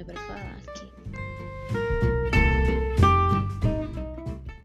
Né, para falar aqui.